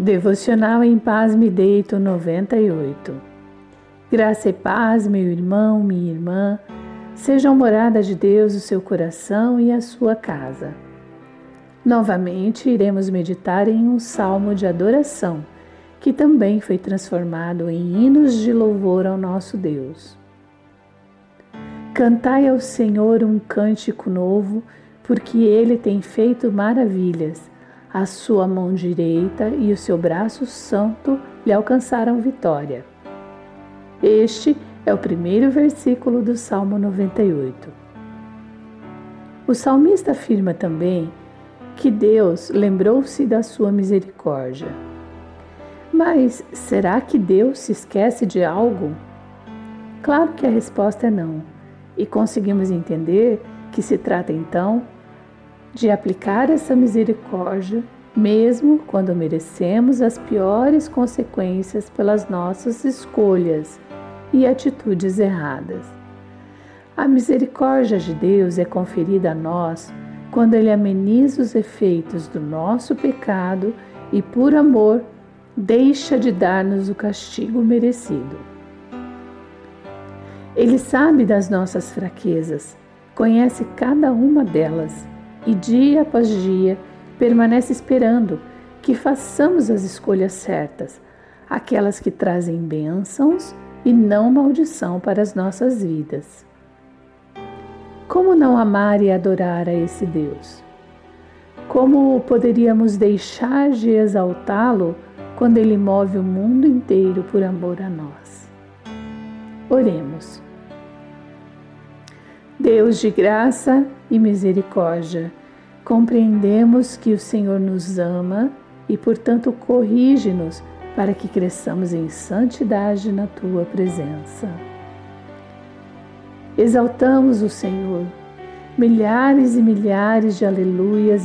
Devocional em Paz Me Deito 98. Graça e paz, meu irmão, minha irmã, sejam morada de Deus o seu coração e a sua casa. Novamente iremos meditar em um salmo de adoração, que também foi transformado em hinos de louvor ao nosso Deus. Cantai ao Senhor um cântico novo, porque ele tem feito maravilhas a sua mão direita e o seu braço santo lhe alcançaram vitória. Este é o primeiro versículo do Salmo 98. O salmista afirma também que Deus lembrou-se da sua misericórdia. Mas será que Deus se esquece de algo? Claro que a resposta é não, e conseguimos entender que se trata então de aplicar essa misericórdia, mesmo quando merecemos as piores consequências pelas nossas escolhas e atitudes erradas. A misericórdia de Deus é conferida a nós quando Ele ameniza os efeitos do nosso pecado e, por amor, deixa de dar-nos o castigo merecido. Ele sabe das nossas fraquezas, conhece cada uma delas e dia após dia permanece esperando que façamos as escolhas certas, aquelas que trazem bênçãos e não maldição para as nossas vidas. Como não amar e adorar a esse Deus? Como poderíamos deixar de exaltá-lo quando ele move o mundo inteiro por amor a nós? Oremos. Deus de graça e misericórdia, compreendemos que o Senhor nos ama e, portanto, corrige-nos para que cresçamos em santidade na tua presença. Exaltamos o Senhor, milhares e milhares de aleluias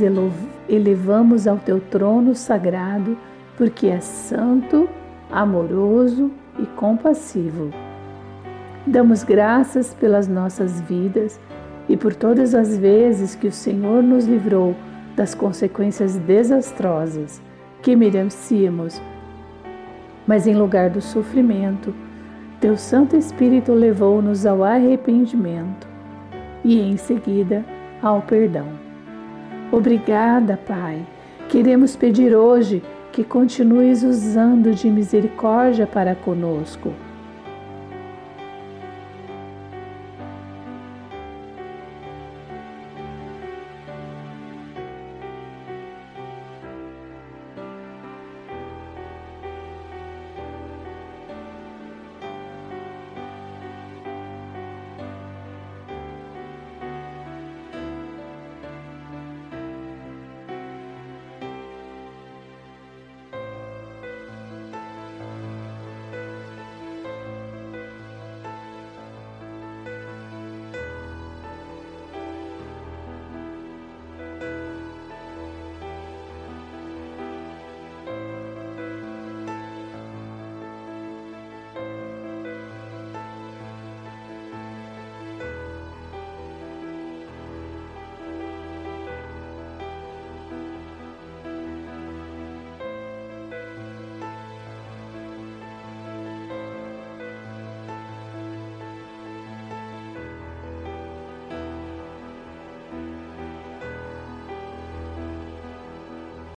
elevamos ao teu trono sagrado, porque é santo, amoroso e compassivo. Damos graças pelas nossas vidas e por todas as vezes que o Senhor nos livrou das consequências desastrosas que merecíamos. Mas em lugar do sofrimento, Teu Santo Espírito levou-nos ao arrependimento e em seguida ao perdão. Obrigada, Pai. Queremos pedir hoje que continues usando de misericórdia para conosco